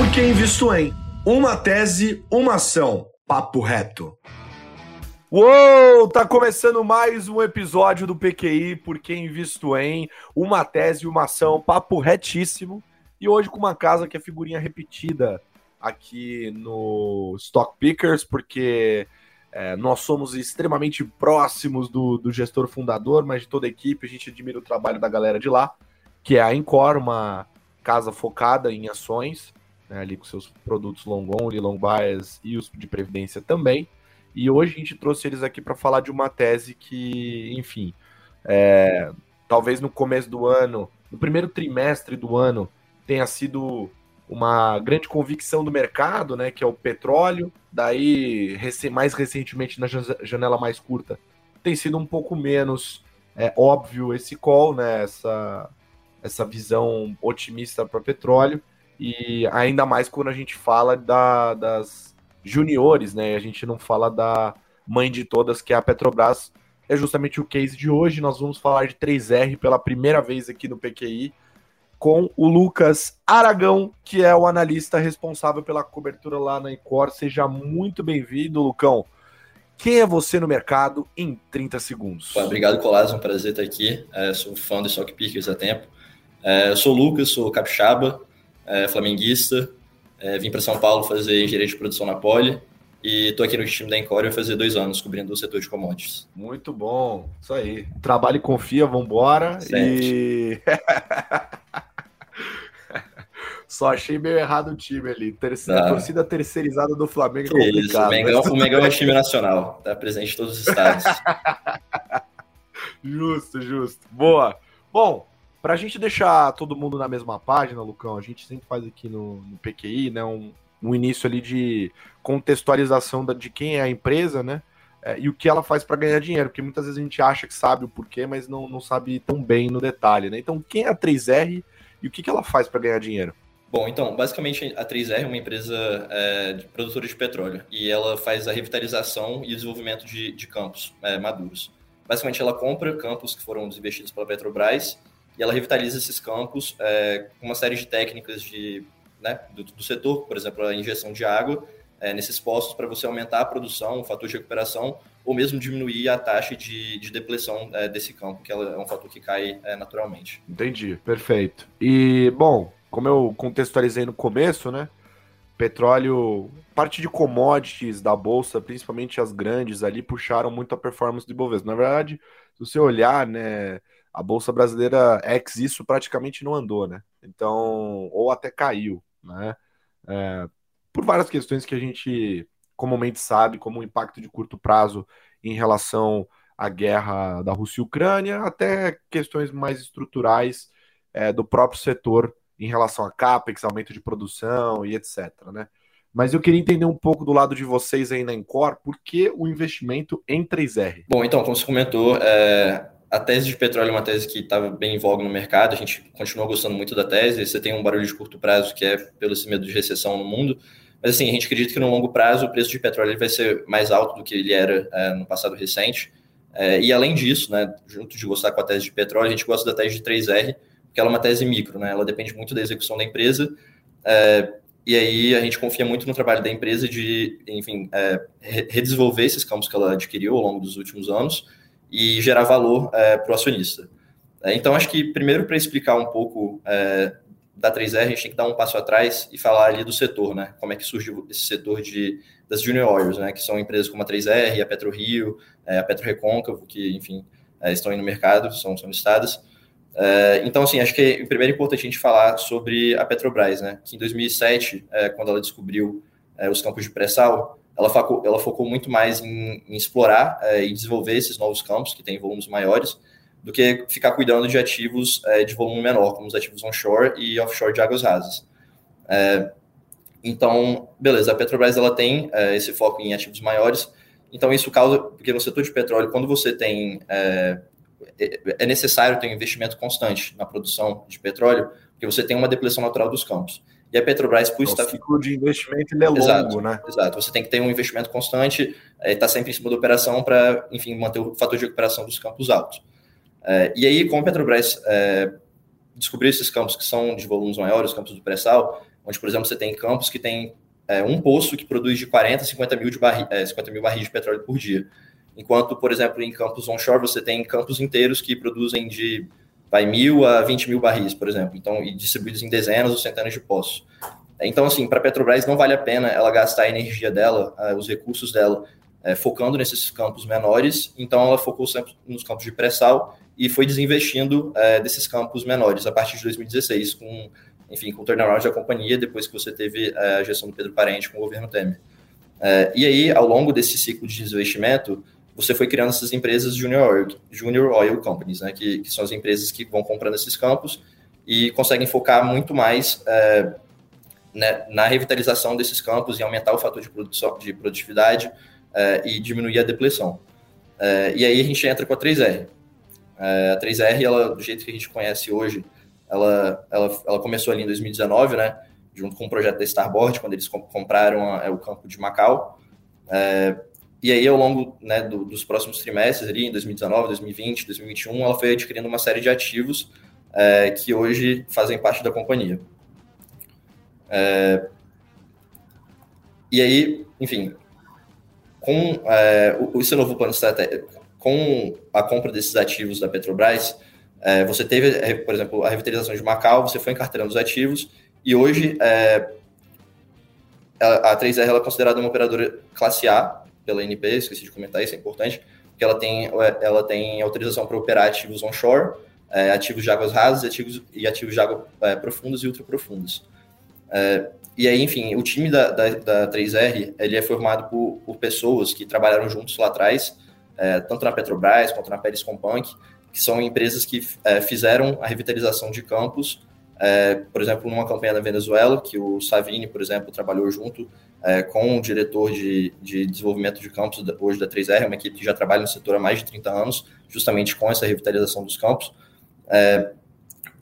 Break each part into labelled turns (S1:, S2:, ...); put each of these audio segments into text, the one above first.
S1: Por que invisto em? Uma tese, uma ação. Papo reto.
S2: Uou! Tá começando mais um episódio do PQI, Por que invisto em? Uma tese, uma ação. Papo retíssimo. E hoje com uma casa que é figurinha repetida aqui no Stock Pickers, porque é, nós somos extremamente próximos do, do, gestor fundador, mas de toda a equipe, a gente admira o trabalho da galera de lá, que é a Encore, uma casa focada em ações, né, ali com seus produtos long only, long bias e os de previdência também. E hoje a gente trouxe eles aqui para falar de uma tese que, enfim, é, talvez no começo do ano, no primeiro trimestre do ano, tenha sido uma grande convicção do mercado, né, que é o petróleo. Daí, mais recentemente, na janela mais curta, tem sido um pouco menos é, óbvio esse call, né, essa, essa visão otimista para petróleo. E ainda mais quando a gente fala da, das juniores, né, a gente não fala da mãe de todas, que é a Petrobras. É justamente o case de hoje. Nós vamos falar de 3R pela primeira vez aqui no PQI com o Lucas Aragão, que é o analista responsável pela cobertura lá na Encor. Seja muito bem-vindo, Lucão. Quem é você no mercado em 30 segundos?
S3: obrigado, Colas. É um prazer estar aqui. É, sou fã do Stock Pickers há tempo. É, sou o Lucas, sou capixaba, é, flamenguista. É, vim para São Paulo fazer engenharia de produção na Poli. E estou aqui no time da Encore fazer dois anos, cobrindo o setor de commodities.
S2: Muito bom, isso aí. Trabalho e confia, vambora. E... Só achei meio errado o time ali. Terceira, ah. torcida terceirizada do Flamengo
S3: é complicado. Mengão, mas... o Mengão é time nacional, tá presente em todos os estados.
S2: justo, justo. Boa. Bom, para a gente deixar todo mundo na mesma página, Lucão, a gente sempre faz aqui no, no PQI, né, um, um, início ali de contextualização da, de quem é a empresa, né, é, e o que ela faz para ganhar dinheiro, porque muitas vezes a gente acha que sabe o porquê, mas não, não sabe tão bem no detalhe, né. Então, quem é a 3R e o que, que ela faz para ganhar dinheiro?
S3: Bom, então, basicamente a 3R é uma empresa é, de produtora de petróleo e ela faz a revitalização e desenvolvimento de, de campos é, maduros. Basicamente, ela compra campos que foram desinvestidos pela Petrobras e ela revitaliza esses campos é, com uma série de técnicas de, né, do, do, setor, por exemplo, a injeção de água é, nesses postos para você aumentar a produção, o fator de recuperação, ou mesmo diminuir a taxa de, de depleção é, desse campo, que é um fator que cai é, naturalmente.
S2: Entendi, perfeito. E, bom, como eu contextualizei no começo, né? Petróleo, parte de commodities da bolsa, principalmente as grandes ali, puxaram muito a performance do Ibovespa. Na verdade, se você olhar, né, a bolsa brasileira ex isso praticamente não andou, né? Então, ou até caiu, né? É, por várias questões que a gente comumente sabe, como o impacto de curto prazo em relação à guerra da Rússia e Ucrânia, até questões mais estruturais é, do próprio setor em relação a CAPEX, aumento de produção e etc. Né? Mas eu queria entender um pouco do lado de vocês aí na Encore, por que o investimento em 3R?
S3: Bom, então, como você comentou, é, a tese de petróleo é uma tese que estava bem em voga no mercado, a gente continua gostando muito da tese, você tem um barulho de curto prazo que é pelo esse medo de recessão no mundo, mas assim, a gente acredita que no longo prazo o preço de petróleo vai ser mais alto do que ele era é, no passado recente, é, e além disso, né, junto de gostar com a tese de petróleo, a gente gosta da tese de 3R, porque ela é uma tese micro, né? Ela depende muito da execução da empresa. É, e aí a gente confia muito no trabalho da empresa de, enfim, é, redesenvolver esses campos que ela adquiriu ao longo dos últimos anos e gerar valor é, para o acionista. É, então, acho que primeiro para explicar um pouco é, da 3R, a gente tem que dar um passo atrás e falar ali do setor, né? Como é que surgiu esse setor de, das junior oils, né? Que são empresas como a 3R, a PetroRio, é, a Petro Recôncavo, que, enfim, é, estão aí no mercado, são, são listadas. É, então, assim, acho que é primeiro importante a gente falar sobre a Petrobras, né? Que em 2007, é, quando ela descobriu é, os campos de pré-sal, ela focou, ela focou muito mais em, em explorar é, e desenvolver esses novos campos, que têm volumes maiores, do que ficar cuidando de ativos é, de volume menor, como os ativos onshore e offshore de águas rasas. É, então, beleza, a Petrobras ela tem esse foco em ativos maiores, então isso causa, porque no setor de petróleo, quando você tem é necessário ter um investimento constante na produção de petróleo, porque você tem uma depressão natural dos campos. E a Petrobras, por
S2: estar... O ciclo de investimento é
S3: exato,
S2: longo, né?
S3: Exato. Você tem que ter um investimento constante, está é, sempre em cima da operação para, enfim, manter o fator de recuperação dos campos altos. É, e aí, como a Petrobras é, descobriu esses campos que são de volumes maiores, os campos do pré-sal, onde, por exemplo, você tem campos que tem é, um poço que produz de 40 a 50 mil, de barri, é, 50 mil barris de petróleo por dia. Enquanto, por exemplo, em campos onshore, você tem campos inteiros que produzem de vai, mil a 20 mil barris, por exemplo, então, e distribuídos em dezenas ou centenas de poços. Então, assim, para a Petrobras não vale a pena ela gastar a energia dela, os recursos dela, uh, focando nesses campos menores. Então, ela focou sempre nos campos de pré-sal e foi desinvestindo uh, desses campos menores a partir de 2016, com, enfim, com o turnaround da companhia, depois que você teve a gestão do Pedro Parente com o governo Temer. e aí, ao longo desse ciclo de desinvestimento, você foi criando essas empresas Junior Oil, junior oil Companies, né, que, que, são as empresas que vão comprando esses campos e conseguem focar muito mais né, na revitalização desses campos e aumentar o fator de, produção, de produtividade é, e diminuir a depressão. É, e aí a gente entra com a 3R. É, a 3R, ela, do jeito que a gente conhece hoje, ela, ela, ela começou ali em 2019, né, junto com o projeto da Starboard, quando eles compraram a, o campo de Macau. E aí, ao longo né, do, dos próximos trimestres, ali, em 2019, 2020, 2021, ela foi adquirindo uma série de ativos que hoje fazem parte da companhia. É, e aí, enfim, com é, esse novo plano estratégico, com a compra desses ativos da Petrobras, é, você teve, é, por exemplo, a revitalização de Macau, você foi encarteirando os ativos, e hoje é, a, a 3R ela é considerada uma operadora classe A pela NP, esqueci de comentar, isso é importante, porque ela tem, ela tem autorização para operar ativos onshore, é, ativos de águas rasas ativos, e ativos de água é, e ultraprofundas. É, e aí, enfim, o time da, da, da 3R ele é formado por, por, pessoas que trabalharam juntos lá atrás, é, tanto na Petrobras quanto na Pérez Companc, que são empresas que é, fizeram a revitalização de campos, é, por exemplo, numa campanha na Venezuela, que o Savini, por exemplo, trabalhou junto é, com o diretor de, de desenvolvimento de campos hoje da 3R, uma equipe que já trabalha no setor há mais de 30 anos, justamente com essa revitalização dos campos. É,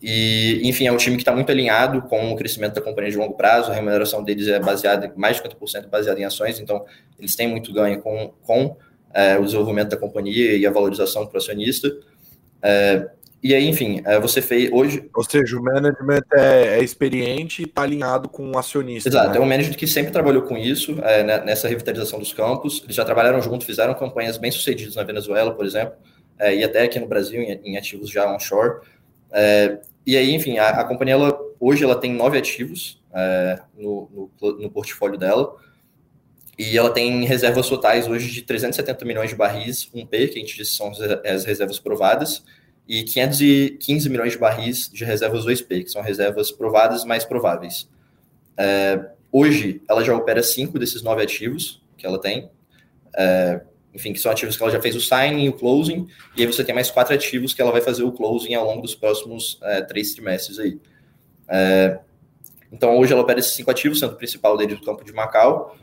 S3: e, enfim, é um time que está muito alinhado com o crescimento da companhia de longo prazo, a remuneração deles é baseada, mais de 50% baseada em ações, então eles têm muito ganho com, com é, o desenvolvimento da companhia e a valorização para o acionista. É, e aí, enfim, é, você fez hoje.
S2: Ou seja, o management é, é experiente e está alinhado com o acionista.
S3: Exato,
S2: né?
S3: é um management que sempre trabalhou com isso, é, né, nessa revitalização dos campos. Eles já trabalharam junto, fizeram campanhas bem sucedidas na Venezuela, por exemplo, é, e até aqui no Brasil, em, em ativos já onshore. É, e aí, enfim, a, a, companhia ela, hoje ela tem nove ativos é, no, no, no, portfólio dela. E ela tem reservas totais hoje de 370 milhões de barris 1P, que a gente diz são as reservas provadas, e 515 milhões de barris de reservas 2P, que são reservas provadas mais prováveis. É, hoje, ela já opera cinco desses nove ativos que ela tem. É, enfim, que são ativos que ela já fez o signing e o closing, e aí você tem mais quatro ativos que ela vai fazer o closing ao longo dos próximos é, três trimestres aí. É, então, hoje ela opera esses cinco ativos, sendo o principal dele do campo de Macau,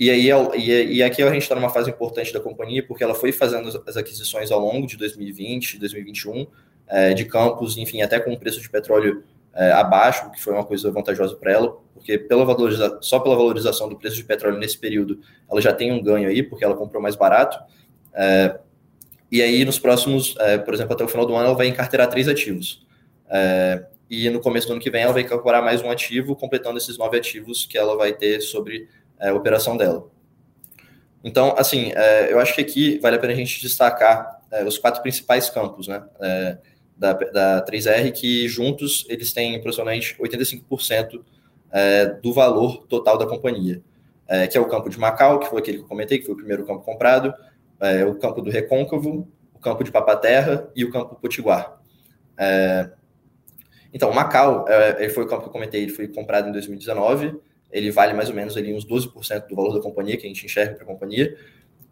S3: e aí e, e aqui a gente está numa fase importante da companhia, porque ela foi fazendo as aquisições ao longo de 2020, 2021, é, de campos, enfim, até com o preço de petróleo é, abaixo, que foi uma coisa vantajosa para ela, porque pela valoriza só pela valorização do preço de petróleo nesse período, ela já tem um ganho aí, porque ela comprou mais barato. É, e aí, nos próximos, é, por exemplo, até o final do ano, ela vai encarteirar três ativos. É, e no começo do ano que vem, ela vai incorporar mais um ativo, completando esses nove ativos que ela vai ter sobre é, operação dela. Então, assim, é, eu acho que aqui vale a pena a gente destacar os quatro principais campos, né? da, da 3R, que juntos eles têm aproximadamente 85% é, do valor total da companhia, é, que é o campo de Macau, que foi aquele que eu comentei, que foi o primeiro campo comprado, é, o campo do Recôncavo, o campo de Papaterra e o campo Potiguar. É, então, Macau, é, ele foi o campo que eu comentei, ele foi comprado em 2019, ele vale mais ou menos ali uns 12% do valor da companhia, que a gente enxerga para a companhia,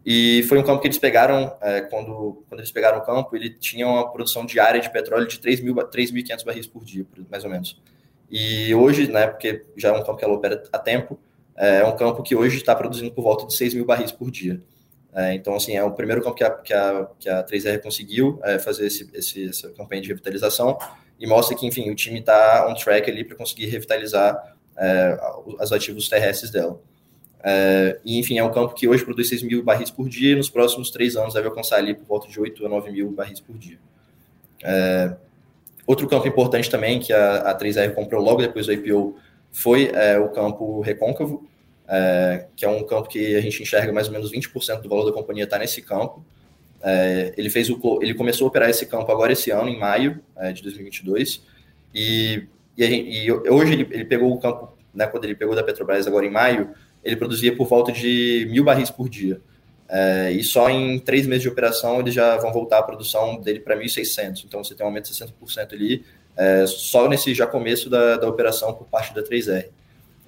S3: e foi um campo que eles pegaram, é, quando, quando eles pegaram o campo, ele tinha uma produção diária de petróleo de 3.500 barris por dia, mais ou menos. E hoje, né, porque já é um campo que ela opera há tempo, é, é um campo que hoje está produzindo por volta de 6 mil barris por dia. É, então, assim, é o primeiro campo que a, que a, que a 3R conseguiu é, fazer esse, esse, essa campanha de revitalização e mostra que, enfim, o time está on track ali para conseguir revitalizar é, os ativos terrestres dela. É, e, enfim, é um campo que hoje produz 6 mil barris por dia e nos próximos três anos deve alcançar ali por volta de 8 a 9 mil barris por dia. É, outro campo importante também que a, a 3R comprou logo depois do IPO foi é, o campo recôncavo, é, que é um campo que a gente enxerga mais ou menos 20% do valor da companhia está nesse campo. É, ele fez o, ele começou a operar esse campo agora esse ano, em maio de 2022, e, e, e hoje ele, ele, pegou o campo, né, quando ele pegou da Petrobras agora em maio, ele produzia por volta de mil barris por dia. É, e só em três meses de operação eles já vão voltar a produção dele para 1.600. Então você tem um aumento de 60% ali, é, só nesse já começo da, da operação por parte da 3R.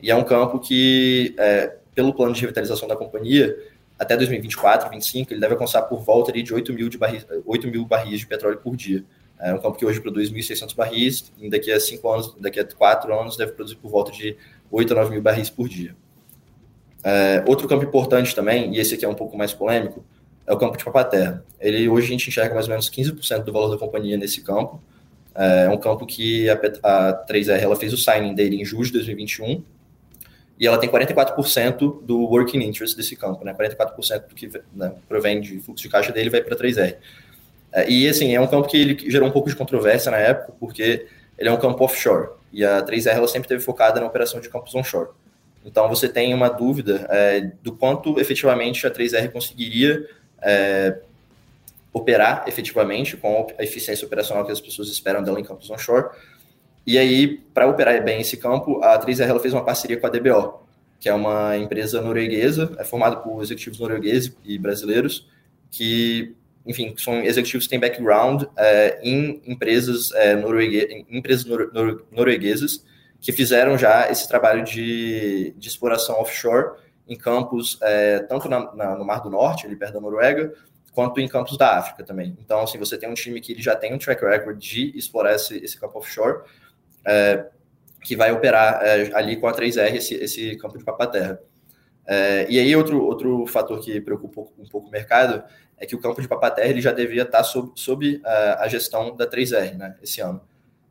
S3: E é um campo que, é, pelo plano de revitalização da companhia, até 2024, 2025, ele deve alcançar por volta ali de 8 mil, de barris, 8 mil barris de petróleo por dia. É um campo que hoje produz 1.600 barris, e daqui a 5 anos, daqui a 4 anos, deve produzir por volta de 8 a 9 mil barris por dia. É, outro campo importante também, e esse aqui é um pouco mais polêmico, é o campo de Papaterra. Ele hoje a gente enxerga mais ou menos 15% do valor da companhia nesse campo. É, é um campo que a, a 3R ela fez o signing dele em julho de 2021 e ela tem 44% do working interest desse campo, né? 44% do que né, provém de fluxo de caixa dele vai para 3R. É, e assim, é um campo que ele gerou um pouco de controvérsia na época, porque ele é um campo offshore, e a 3R ela sempre teve focada na operação de campos onshore. Então você tem uma dúvida é, do quanto efetivamente a 3R conseguiria é, operar efetivamente com a eficiência operacional que as pessoas esperam dela em campos onshore, e aí, para operar bem esse campo, a 3R ela fez uma parceria com a DBO, que é uma empresa norueguesa, é formada por executivos noruegueses e brasileiros, que, enfim, são executivos que têm background é, em empresas, é, em empresas nor, nor, norueguesas que fizeram já esse trabalho de, de exploração offshore em campos, é, tanto na, na, no Mar do Norte, ali perto da Noruega, quanto em campos da África também. Então, assim, você tem um time que ele já tem um track record de explorar esse, esse campo offshore, que vai operar ali com a 3R esse, esse campo de papaterra. É, e aí outro, outro fator que preocupa um pouco o mercado é que o campo de papaterra ele já devia estar sob, sob a, a gestão da 3R né, esse ano.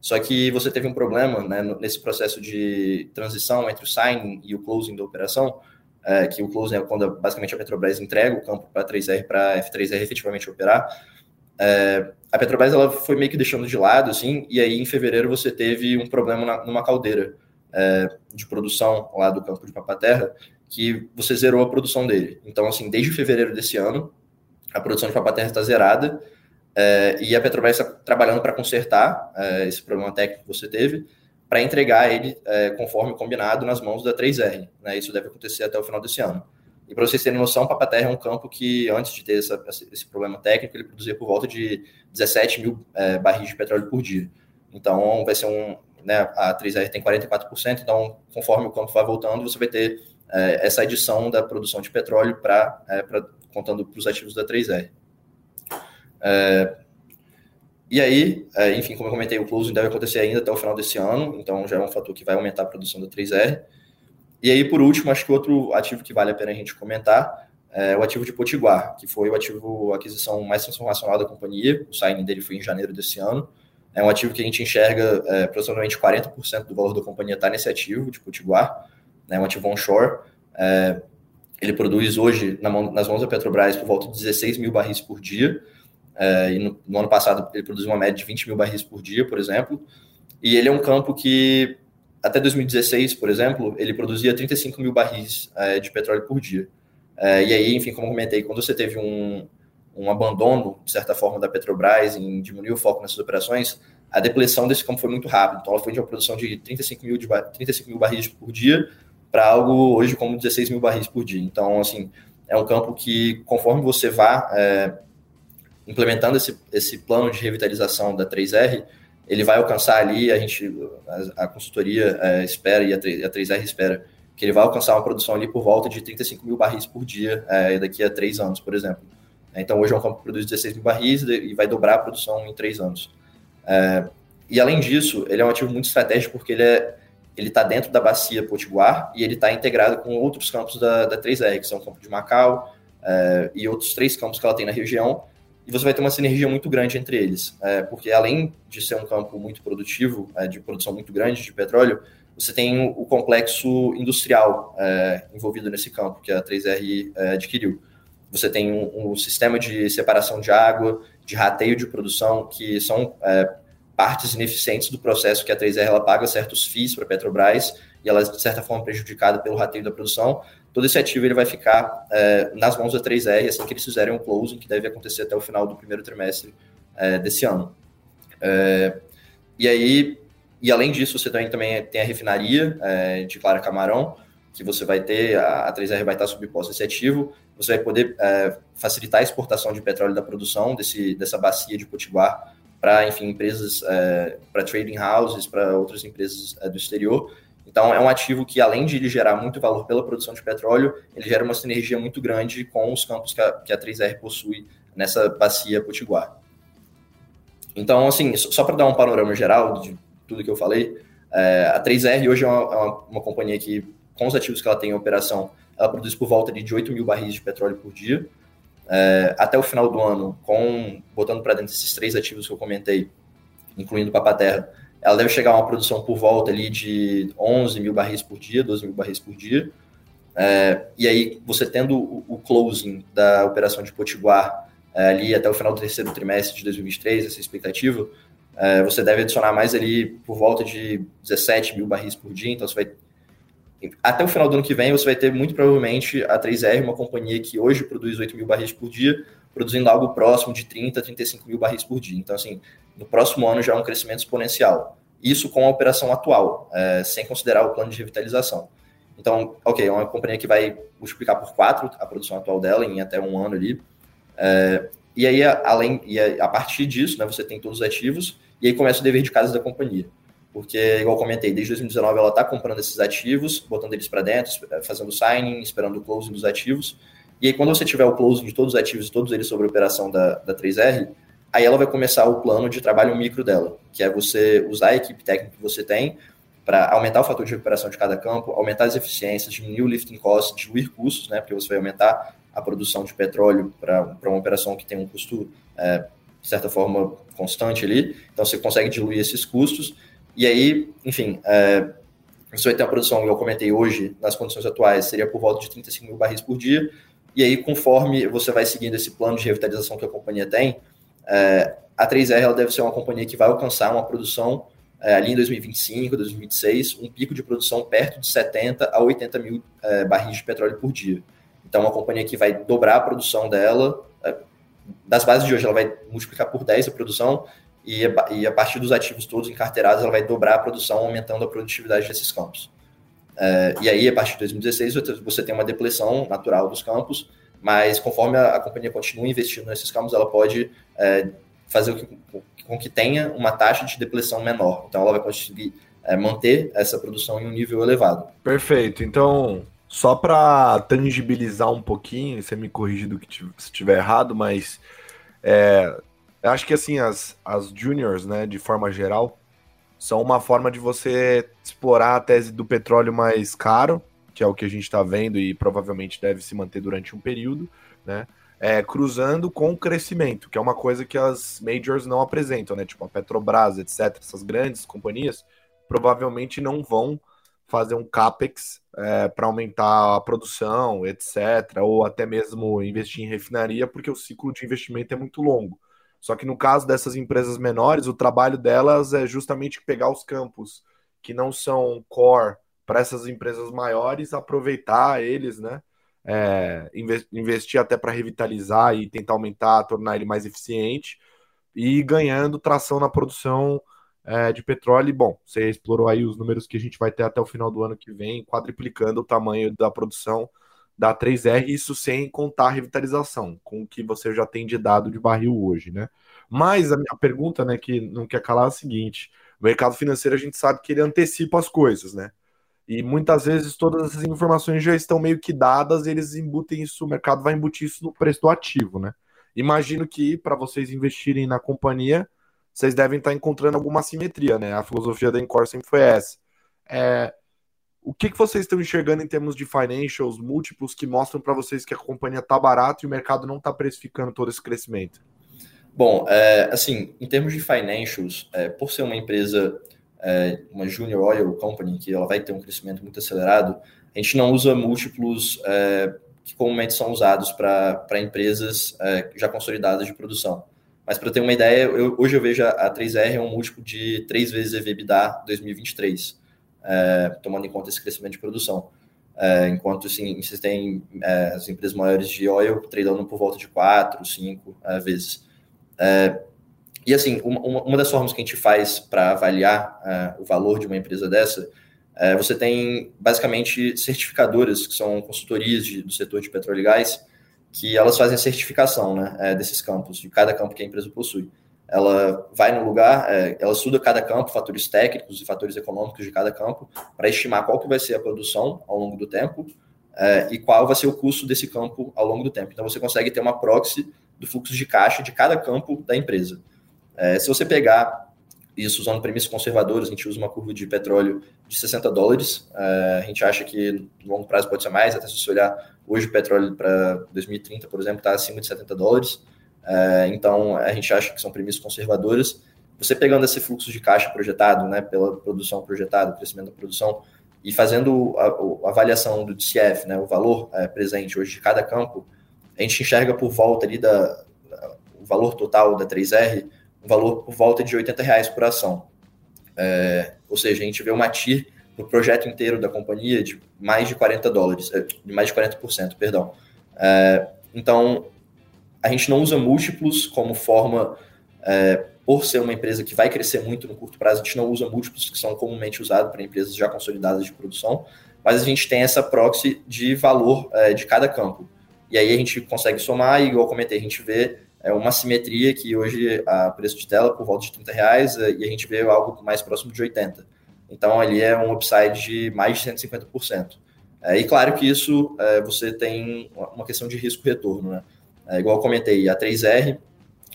S3: Só que você teve um problema né, nesse processo de transição entre o signing e o closing da operação, é, que o closing é quando basicamente a Petrobras entrega o campo para a 3R para a F3R efetivamente operar. É, a Petrobras ela foi meio que deixando de lado, assim, e aí em fevereiro você teve um problema na, numa caldeira é, de produção lá do campo de Papaterra, que você zerou a produção dele. Então, assim, desde fevereiro desse ano, a produção de Papaterra está zerada, é, e a Petrobras está trabalhando para consertar é, esse problema técnico que você teve, para entregar ele é, conforme combinado nas mãos da 3R. Né? Isso deve acontecer até o final desse ano. E para vocês terem noção, Papaterra é um campo que, antes de ter essa, esse problema técnico, ele produzia por volta de 17 mil barris de petróleo por dia. Então, vai ser um. Né, a 3R tem 44%, então, conforme o campo vai voltando, você vai ter é, essa adição da produção de petróleo para é, contando para os ativos da 3R. É, e aí, enfim, como eu comentei, o closing deve acontecer ainda até o final desse ano, então já é um fator que vai aumentar a produção da 3R. E aí, por último, acho que outro ativo que vale a pena a gente comentar é o ativo de Potiguar, que foi o ativo, a aquisição mais transformacional da companhia. O signing dele foi em janeiro desse ano. É um ativo que a gente enxerga é, aproximadamente 40% do valor da companhia está nesse ativo de Potiguar, né, um ativo onshore. É, ele produz hoje na mão, nas mãos da Petrobras por volta de 16 mil barris por dia. É, e no, no, ano passado ele produziu uma média de 20 mil barris por dia, por exemplo. E ele é um campo que até 2016, por exemplo, ele produzia 35 mil barris é, de petróleo por dia. É, e aí, enfim, como comentei, quando você teve um, um abandono, de certa forma, da Petrobras em diminuir o foco nessas operações, a depleção desse campo foi muito rápida. Então, ela foi de uma produção de 35 mil, de, 35 mil barris por dia para algo hoje como 16 mil barris por dia. Então, assim, é um campo que, conforme você vá é, implementando esse, esse plano de revitalização da 3R, ele vai alcançar ali, a gente, a, a consultoria é, espera e a, 3, a 3R espera que ele vai alcançar uma produção ali por volta de 35 mil barris por dia é, daqui a três anos, por exemplo. Então, hoje é um campo que produz 16 mil barris e vai dobrar a produção em três anos. É, e, além disso, ele é um ativo muito estratégico porque ele é ele está dentro da bacia Potiguar e ele está integrado com outros campos da, da 3R, que são o campo de Macau é, e outros três campos que ela tem na região, e você vai ter uma sinergia muito grande entre eles, é, porque além de ser um campo muito produtivo, é, de produção muito grande de petróleo, você tem o complexo industrial é, envolvido nesse campo que a 3R é, adquiriu. Você tem um, um, sistema de separação de água, de rateio de produção, que são é, partes ineficientes do processo que a 3R ela paga certos FIIs para a Petrobras e ela é, de certa forma, prejudicada pelo rateio da produção. Todo esse ativo ele vai ficar é, nas mãos da 3R assim que eles fizerem o um closing, que deve acontecer até o final do primeiro trimestre é, desse ano. É, e aí, e além disso, você também, também tem a refinaria é, de Clara Camarão, que você vai ter, a, 3R vai estar subposta esse ativo, você vai poder facilitar a exportação de petróleo da produção desse, dessa bacia de Potiguar para, enfim, empresas, é, para trading houses, para outras empresas é, do exterior. Então, é um ativo que, além de ele gerar muito valor pela produção de petróleo, ele gera uma sinergia muito grande com os campos que a, que a 3R possui nessa bacia Potiguar. Então, assim, só para dar um panorama geral de tudo que eu falei, é, a 3R hoje é uma, é uma, uma, companhia que, com os ativos que ela tem em operação, ela produz por volta de 8 mil barris de petróleo por dia. É, até o final do ano, com botando para dentro esses três ativos que eu comentei, incluindo Papa Terra, ela deve chegar a uma produção por volta ali de 11 mil barris por dia, 12 mil barris por dia. É, e aí, você tendo o, o, closing da operação de Potiguar é, ali até o final do terceiro trimestre de 2023, essa expectativa, é, você deve adicionar mais ali por volta de 17 mil barris por dia, então você vai até o final do ano que vem, você vai ter muito provavelmente a 3R, uma companhia que hoje produz 8 mil barris por dia, produzindo algo próximo de 30, 35 mil barris por dia. Então, assim, no próximo ano já é um crescimento exponencial. Isso com a operação atual, é, sem considerar o plano de revitalização. Então, ok, é uma companhia que vai multiplicar por quatro a produção atual dela em até um ano ali. É, e aí, além, e a partir disso, né, você tem todos os ativos, e aí começa o dever de casa da companhia. Porque, igual comentei, desde 2019 ela está comprando esses ativos, botando eles para dentro, fazendo signing, esperando o closing dos ativos. E aí, quando você tiver o closing de todos os ativos, todos eles sobre a operação da, da 3R, aí ela vai começar o plano de trabalho micro dela, que é você usar a equipe técnica que você tem para aumentar o fator de recuperação de cada campo, aumentar as eficiências, diminuir o lifting cost, diminuir custos, né, porque você vai aumentar a produção de petróleo para uma operação que tem um custo, é, de certa forma, constante ali. Então, você consegue diluir esses custos. E aí, enfim, é, você vai ter uma produção, eu comentei hoje, nas condições atuais, seria por volta de 35 mil barris por dia. E aí, conforme você vai seguindo esse plano de revitalização que a companhia tem, é, a 3R ela deve ser uma companhia que vai alcançar uma produção é, ali em 2025, 2026, um pico de produção perto de 70 a 80 mil é, barris de petróleo por dia. Então, uma companhia que vai dobrar a produção dela, é, das bases de hoje, ela vai multiplicar por 10 a produção, e, e a partir dos ativos todos encarteirados, ela vai dobrar a produção, aumentando a produtividade desses campos. É, e aí, a partir de 2016, você tem uma depressão natural dos campos, mas conforme a, a companhia continua investindo nesses campos, ela pode é, fazer com que, com que tenha uma taxa de depressão menor. Então, ela vai conseguir é, manter essa produção em um nível elevado.
S2: Perfeito. Então, só para tangibilizar um pouquinho, você me corrige do que se estiver errado, mas é, eu acho que assim, as, as juniors, né, de forma geral, são uma forma de você explorar a tese do petróleo mais caro, que é o que a gente está vendo e provavelmente deve se manter durante um período, né? É, cruzando com o crescimento, que é uma coisa que as majors não apresentam, né? Tipo a Petrobras, etc. Essas grandes companhias provavelmente não vão fazer um capex é, para aumentar a produção, etc. Ou até mesmo investir em refinaria, porque o ciclo de investimento é muito longo. Só que no caso dessas empresas menores, o trabalho delas é justamente pegar os campos que não são core para essas empresas maiores aproveitar eles, né? É, investir até para revitalizar e tentar aumentar, tornar ele mais eficiente e ganhando tração na produção é, de petróleo. E, bom, você explorou aí os números que a gente vai ter até o final do ano que vem, quadriplicando o tamanho da produção da 3R, isso sem contar a revitalização, com o que você já tem de dado de barril hoje, né? Mas a minha pergunta, né, que não quer calar é a seguinte: o mercado financeiro a gente sabe que ele antecipa as coisas, né? E muitas vezes todas essas informações já estão meio que dadas, eles embutem isso, o mercado vai embutir isso no preço do ativo, né? Imagino que para vocês investirem na companhia, vocês devem estar encontrando alguma simetria, né? A filosofia da Encore sempre foi essa. É, o que, que vocês estão enxergando em termos de financials múltiplos que mostram para vocês que a companhia está barata e o mercado não está precificando todo esse crescimento?
S3: Bom, é, assim, em termos de financials, é, por ser uma empresa é, uma junior oil company, que ela vai ter um crescimento muito acelerado, a gente não usa múltiplos é, que comumente são usados para empresas é, já consolidadas de produção. Mas para ter uma ideia, eu, hoje eu vejo a, a 3R é um múltiplo de 3 vezes EBITDA 2023, é, tomando em conta esse crescimento de produção. É, enquanto assim, vocês têm é, as empresas maiores de oil tradando por volta de 4, 5 é, vezes. É, e assim, uma, uma, das formas que a gente faz para avaliar é, o valor de uma empresa dessa, você tem basicamente certificadoras, que são consultorias de, do setor de petróleo e gás, que elas fazem a certificação né, desses campos, de cada campo que a empresa possui. Ela vai no lugar, é, ela estuda cada campo, fatores técnicos e fatores econômicos de cada campo, para estimar qual que vai ser a produção ao longo do tempo é, e qual vai ser o custo desse campo ao longo do tempo. Então, você consegue ter uma proxy do fluxo de caixa de cada campo da empresa. É, se você pegar isso usando premissas conservadoras, a gente usa uma curva de petróleo de 60 dólares. A gente acha que no longo prazo pode ser mais, até se você olhar hoje o petróleo para 2030, por exemplo, está acima de 70 dólares. Uh, então a gente acha que são premissas conservadoras. Você pegando esse fluxo de caixa projetado, né, pela produção projetada, crescimento da produção, e fazendo a, a avaliação do DCF, né, o valor uh, presente hoje de cada campo, a gente enxerga por volta ali da o valor total da 3R um valor por volta de 80 reais por ação. É, ou seja, a gente vê uma TIR no projeto inteiro da companhia de mais de 40 dólares, é, de mais de 40%, perdão. É, então, a gente não usa múltiplos como forma, é, por ser uma empresa que vai crescer muito no curto prazo, a gente não usa múltiplos que são comumente usados para empresas já consolidadas de produção, mas a gente tem essa proxy de valor é, de cada campo. E aí a gente consegue somar, e igual comentei, a gente vê é uma simetria que hoje a preço de tela por volta de 30 reais é, e a gente vê algo mais próximo de 80. Então ali é um upside de mais de 150%. É, e claro que isso é, você tem uma questão de risco-retorno. Né? É, igual eu comentei, a 3R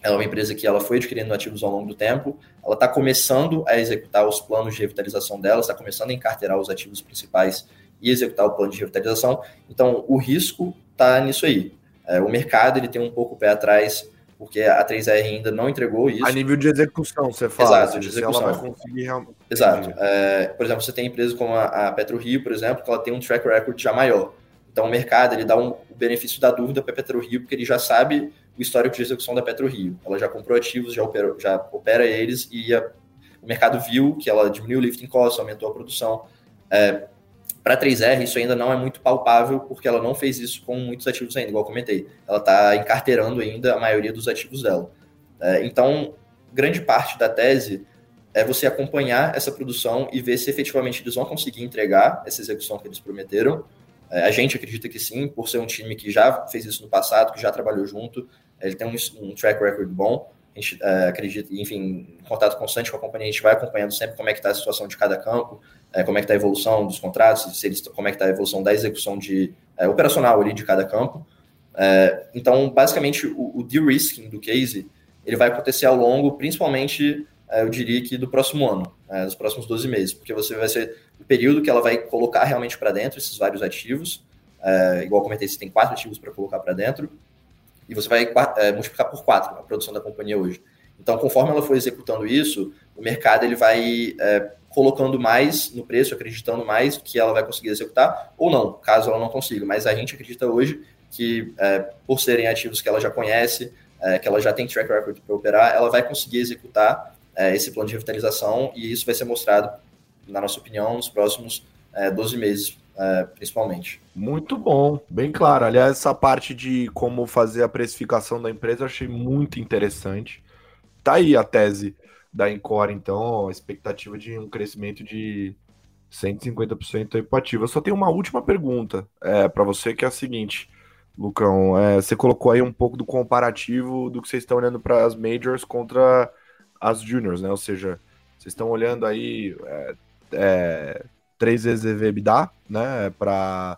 S3: ela é uma empresa que ela foi adquirindo ativos ao longo do tempo, ela está começando a executar os planos de revitalização dela, está começando a encarteirar os ativos principais e executar o plano de revitalização. Então, o risco está nisso aí. É, o mercado ele tem um pouco o pé atrás porque a 3R ainda não entregou isso.
S2: A nível de execução, você fala.
S3: Exato, de execução. ela vai conseguir realmente. Exato. É, por exemplo, você tem empresas como a, a PetroRio, por exemplo, que ela tem um track record já maior. Então, o mercado ele dá um, o benefício da dúvida para a PetroRio, porque ele já sabe o histórico de execução da PetroRio. Ela já comprou ativos, já, opera, já opera eles e a, o mercado viu que ela diminuiu o lifting cost, aumentou a produção. É, para a 3R, isso ainda não é muito palpável, porque ela não fez isso com muitos ativos ainda, igual eu comentei. Ela está encarteirando ainda a maioria dos ativos dela. É, então, grande parte da tese é você acompanhar essa produção e ver se efetivamente eles vão conseguir entregar essa execução que eles prometeram. É, a gente acredita que sim, por ser um time que já fez isso no passado, que já trabalhou junto, ele tem um, um track record bom. A gente é, acredita, enfim, em contato constante com a companhia, a gente vai acompanhando sempre como é que está a situação de cada campo, é, como é que está a evolução dos contratos, se eles, como é que está a evolução da execução de operacional ali de cada campo. Então, basicamente, o, o de-risking do case ele vai acontecer ao longo, principalmente, eu diria que do próximo ano, é, dos próximos 12 meses, porque você vai ser o período que ela vai colocar realmente para dentro esses vários ativos. É, igual comentei, você tem quatro ativos para colocar para dentro, e você vai multiplicar por quatro a produção da companhia hoje. Então, conforme ela for executando isso, o mercado ele vai é, colocando mais no preço, acreditando mais que ela vai conseguir executar, ou não, caso ela não consiga. Mas a gente acredita hoje que, é, por serem ativos que ela já conhece, é, que ela já tem track record para operar, ela vai conseguir executar é, esse plano de revitalização e isso vai ser mostrado, na nossa opinião, nos próximos 12 é, meses, é, principalmente.
S2: Muito bom, bem claro. Aliás, essa parte de como fazer a precificação da empresa eu achei muito interessante. Tá aí a tese da Encore, então, a expectativa de um crescimento de 150% aí ativo. Eu só tenho uma última pergunta é, para você, que é a seguinte, Lucão. É, você colocou aí um pouco do comparativo do que vocês estão olhando para as majors contra as juniors, né? Ou seja, vocês estão olhando aí é, é, 3 vezes EBITDA, né? Para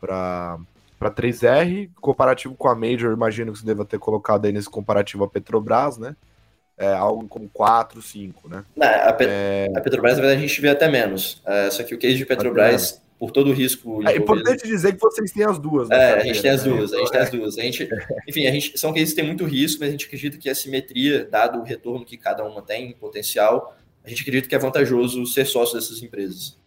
S2: para 3R, comparativo com a Major, imagino que você deva ter colocado aí nesse comparativo a Petrobras, né? é, algo como 4, 5, né?
S3: Não, a, Pet é... a, Petrobras, na verdade, a gente vê até menos. É, só que o case de Petrobras, por todo o risco.
S2: É importante dizer que vocês têm as duas.
S3: Né, é, a gente tem as duas, a gente tem as duas. A gente, enfim, a gente, são cases que têm muito risco, mas a gente acredita que a simetria, dado o retorno que cada uma tem, potencial, a gente acredita que é vantajoso ser sócio dessas empresas.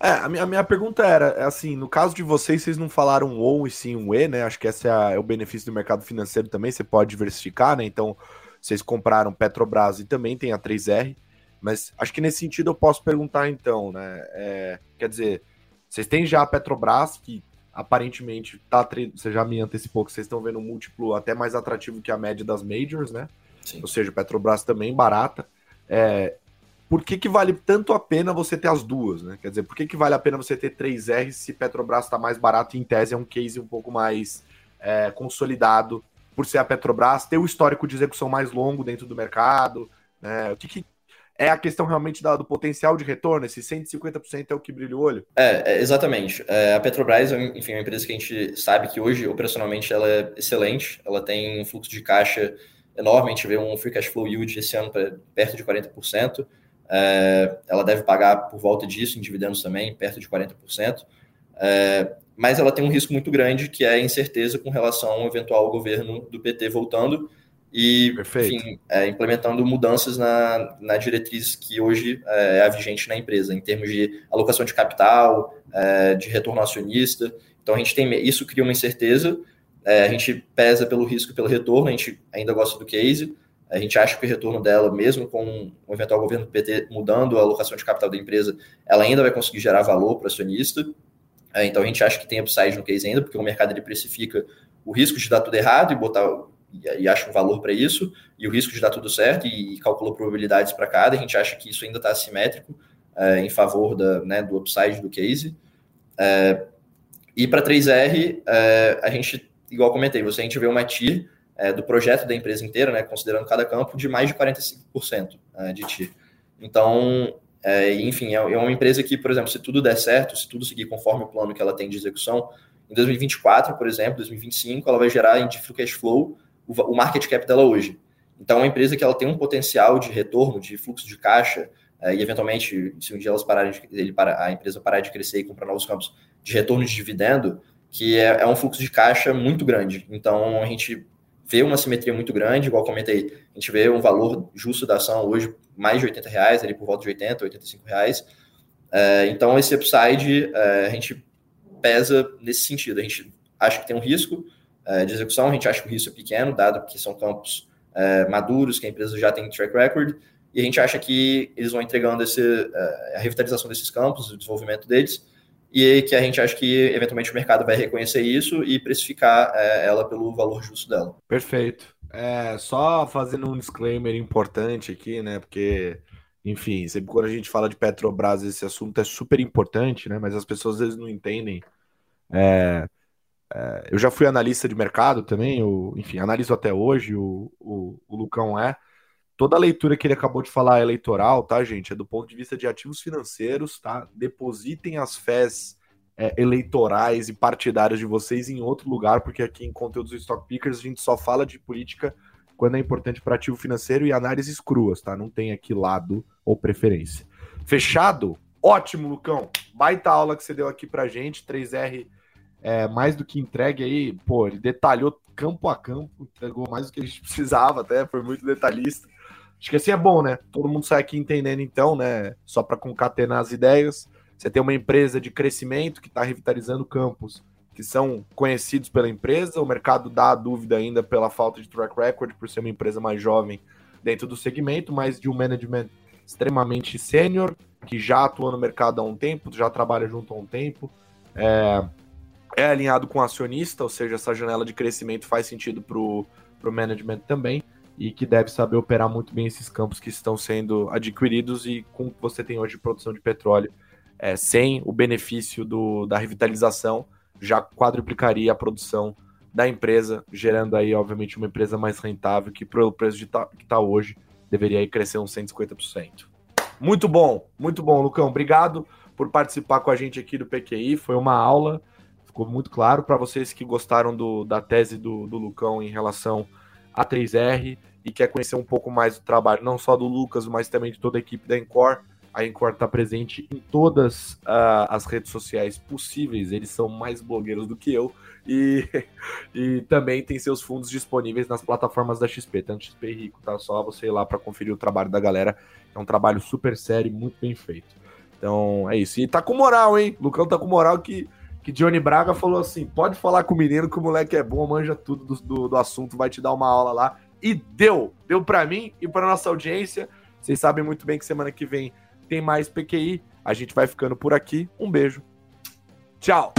S2: É, a minha, a minha pergunta era, é assim, no caso de vocês, vocês não falaram um ou e sim um e, né? Acho que esse é, é o benefício do mercado financeiro também, você pode diversificar, né? Então, vocês compraram Petrobras e também tem a 3R, mas acho que nesse sentido eu posso perguntar então, né? É, quer dizer, vocês têm já a Petrobras, que aparentemente tá. Você já me antecipou que vocês estão vendo um múltiplo até mais atrativo que a média das majors, né? Sim. Ou seja, Petrobras também barata. É, por que, que vale tanto a pena você ter as duas, né? Quer dizer, por que, que vale a pena você ter 3R se Petrobras está mais barato e em tese é um case um pouco mais é, consolidado por ser a Petrobras, ter o histórico de execução mais longo dentro do mercado, né? O que, que é a questão realmente da, do potencial de retorno? Esse 150% é o que brilha o olho?
S3: É, é exatamente. É, a Petrobras, enfim, é uma empresa que a gente sabe que hoje, operacionalmente, ela é excelente, ela tem um fluxo de caixa enorme, a gente vê um free cash flow yield esse ano perto de 40%, é, ela deve pagar por volta disso em dividendos também, perto de 40%, é, mas ela tem um risco muito grande, que é a incerteza com relação ao eventual governo do PT voltando, e enfim, é, implementando mudanças na, na diretriz que hoje é, é a vigente na empresa, em termos de alocação de capital, é, de retorno acionista. Então a gente tem isso cria uma incerteza, é, a gente pesa pelo risco e pelo retorno, a gente ainda gosta do case, a gente acha que o retorno dela, mesmo com o eventual governo do PT mudando a alocação de capital da empresa, ela ainda vai conseguir gerar valor para o acionista. É, então a gente acha que tem upside no case ainda, porque o mercado ele precifica o risco de dar tudo errado e botar e, acha um valor para isso, e o risco de dar tudo certo, e, calcula probabilidades para cada. A gente acha que isso ainda está assimétrico é, em favor da, né, do upside do case. É, e para 3R, é, a gente, igual comentei, você a gente vê uma TIR do projeto da empresa inteira, né, considerando cada campo, de mais de 45% é, de TIR. Então, enfim, é, é uma empresa que, por exemplo, se tudo der certo, se tudo seguir conforme o plano que ela tem de execução, em 2024, por exemplo, 2025, ela vai gerar em cash flow o, market cap dela hoje. Então, é uma empresa que ela tem um potencial de retorno, de fluxo de caixa, é, e eventualmente, se um dia elas pararem de, ele para, a empresa parar de crescer e comprar novos campos, de retorno de dividendo, que é, é, um fluxo de caixa muito grande. Então, a gente vê uma simetria muito grande, igual comentei, a gente vê um valor justo da ação hoje mais de 80 reais, ali por volta de 80, 85 reais. É, então, esse upside é, a gente pesa nesse sentido. A gente acha que tem um risco, de execução, a gente acha que o risco é pequeno, dado que são campos é, maduros, que a empresa já tem track record, e a gente acha que eles vão entregando esse, é, a revitalização desses campos, o desenvolvimento deles, e que a gente acha que eventualmente o mercado vai reconhecer isso e precificar é, ela pelo valor justo dela.
S2: Perfeito. É, só fazendo um disclaimer importante aqui, né? Porque, enfim, sempre quando a gente fala de Petrobras, esse assunto é super importante, né? Mas as pessoas às vezes não entendem. É, é, eu já fui analista de mercado também, eu, enfim, analiso até hoje, o, o, o Lucão é. Toda a leitura que ele acabou de falar é eleitoral, tá, gente? É do ponto de vista de ativos financeiros, tá? Depositem as fés é, eleitorais e partidárias de vocês em outro lugar, porque aqui em Conteúdos do Stock Pickers a gente só fala de política quando é importante para ativo financeiro e análises cruas, tá? Não tem aqui lado ou preferência. Fechado? Ótimo, Lucão. Baita aula que você deu aqui pra gente, 3R é, mais do que entregue aí, pô, ele detalhou campo a campo, entregou mais do que a gente precisava até, foi muito detalhista. Acho que assim é bom, né? Todo mundo sai aqui entendendo então, né? Só para concatenar as ideias. Você tem uma empresa de crescimento que está revitalizando campos que são conhecidos pela empresa, o mercado dá a dúvida ainda pela falta de track record, por ser uma empresa mais jovem dentro do segmento, mas de um management extremamente sênior, que já atua no mercado há um tempo, já trabalha junto há um tempo. É, é alinhado com o acionista, ou seja, essa janela de crescimento faz sentido para o management também, e que deve saber operar muito bem esses campos que estão sendo adquiridos e com o que você tem hoje de produção de petróleo, é, sem o benefício do, da revitalização, já quadruplicaria a produção da empresa, gerando aí, obviamente, uma empresa mais rentável, que pelo preço de tá, que está hoje, deveria aí crescer uns 150%. Muito bom, muito bom, Lucão. Obrigado por participar com a gente aqui do PQI. Foi uma aula ficou muito claro para vocês que gostaram do, da tese do, do Lucão em relação a 3R e quer conhecer um pouco mais do trabalho, não só do Lucas, mas também de toda a equipe da Encore. A Encore está presente em todas uh, as redes sociais possíveis, eles são mais blogueiros do que eu, e, e também tem seus fundos disponíveis nas plataformas da XP, tanto XP Rico, tá? Só você ir lá para conferir o trabalho da galera, é um trabalho super sério, muito bem feito. Então é isso. E tá com moral, hein? Lucão tá com moral que que Johnny Braga falou assim: pode falar com o menino que o moleque é bom, manja tudo do, do, do assunto, vai te dar uma aula lá. E deu. Deu para mim e para nossa audiência. Vocês sabem muito bem que semana que vem tem mais PQI. A gente vai ficando por aqui. Um beijo. Tchau.